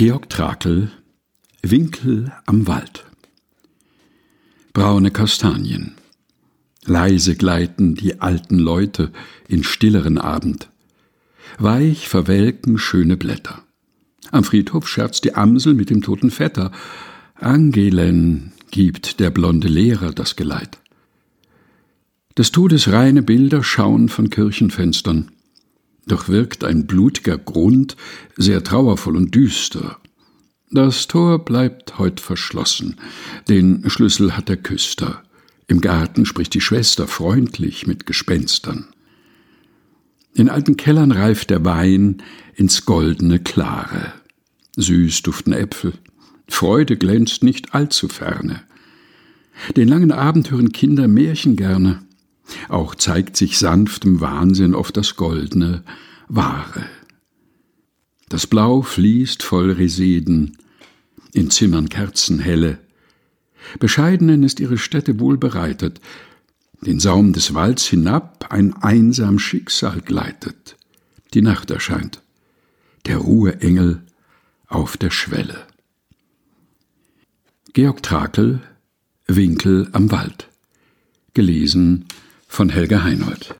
Georg Trakel Winkel am Wald Braune Kastanien Leise gleiten die alten Leute in stilleren Abend. Weich verwelken schöne Blätter. Am Friedhof scherzt die Amsel mit dem toten Vetter. Angelen gibt der blonde Lehrer das Geleit. Des Todes reine Bilder schauen von Kirchenfenstern. Doch wirkt ein blutiger Grund sehr trauervoll und düster. Das Tor bleibt heut verschlossen, den Schlüssel hat der Küster. Im Garten spricht die Schwester freundlich mit Gespenstern. In alten Kellern reift der Wein ins goldene Klare. Süß duften Äpfel, Freude glänzt nicht allzu ferne. Den langen Abend hören Kinder Märchen gerne. Auch zeigt sich sanftem Wahnsinn oft das Goldne, Wahre. Das Blau fließt voll Reseden, in Zimmern Kerzenhelle, Bescheidenen ist ihre Stätte wohl bereitet, den Saum des Walds hinab ein einsam Schicksal gleitet. Die Nacht erscheint, der Ruheengel auf der Schwelle. Georg Trakel Winkel am Wald. Gelesen von Helga Heinold.